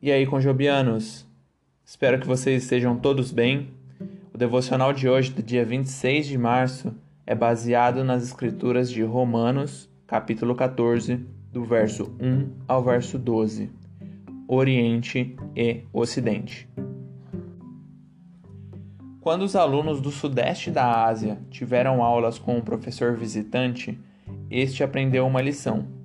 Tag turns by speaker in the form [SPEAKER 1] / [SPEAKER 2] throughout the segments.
[SPEAKER 1] E aí, conjobianos? Espero que vocês estejam todos bem. O devocional de hoje, do dia 26 de março, é baseado nas escrituras de Romanos, capítulo 14, do verso 1 ao verso 12. Oriente e Ocidente. Quando os alunos do sudeste da Ásia tiveram aulas com um professor visitante, este aprendeu uma lição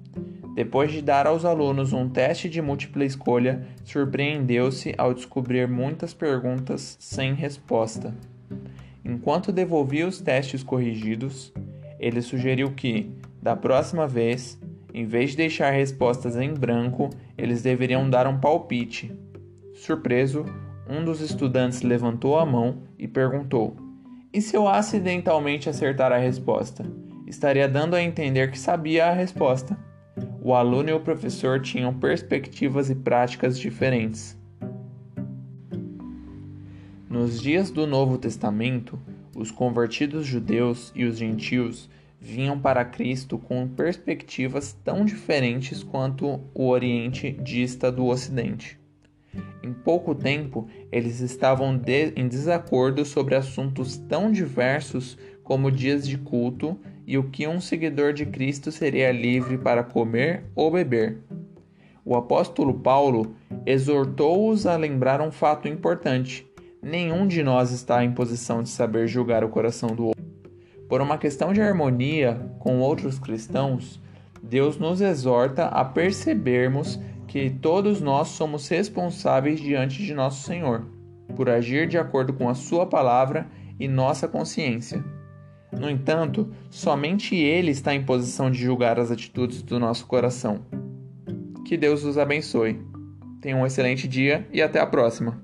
[SPEAKER 1] depois de dar aos alunos um teste de múltipla escolha, surpreendeu-se ao descobrir muitas perguntas sem resposta. Enquanto devolvia os testes corrigidos, ele sugeriu que, da próxima vez, em vez de deixar respostas em branco, eles deveriam dar um palpite. Surpreso, um dos estudantes levantou a mão e perguntou: E se eu acidentalmente acertar a resposta? Estaria dando a entender que sabia a resposta o aluno e o professor tinham perspectivas e práticas diferentes. Nos dias do Novo Testamento, os convertidos judeus e os gentios vinham para Cristo com perspectivas tão diferentes quanto o Oriente dista do Ocidente. Em pouco tempo, eles estavam de em desacordo sobre assuntos tão diversos como dias de culto e o que um seguidor de Cristo seria livre para comer ou beber. O apóstolo Paulo exortou-os a lembrar um fato importante: nenhum de nós está em posição de saber julgar o coração do outro. Por uma questão de harmonia com outros cristãos, Deus nos exorta a percebermos que todos nós somos responsáveis diante de nosso Senhor, por agir de acordo com a Sua palavra e nossa consciência. No entanto, somente Ele está em posição de julgar as atitudes do nosso coração. Que Deus os abençoe. Tenham um excelente dia e até a próxima.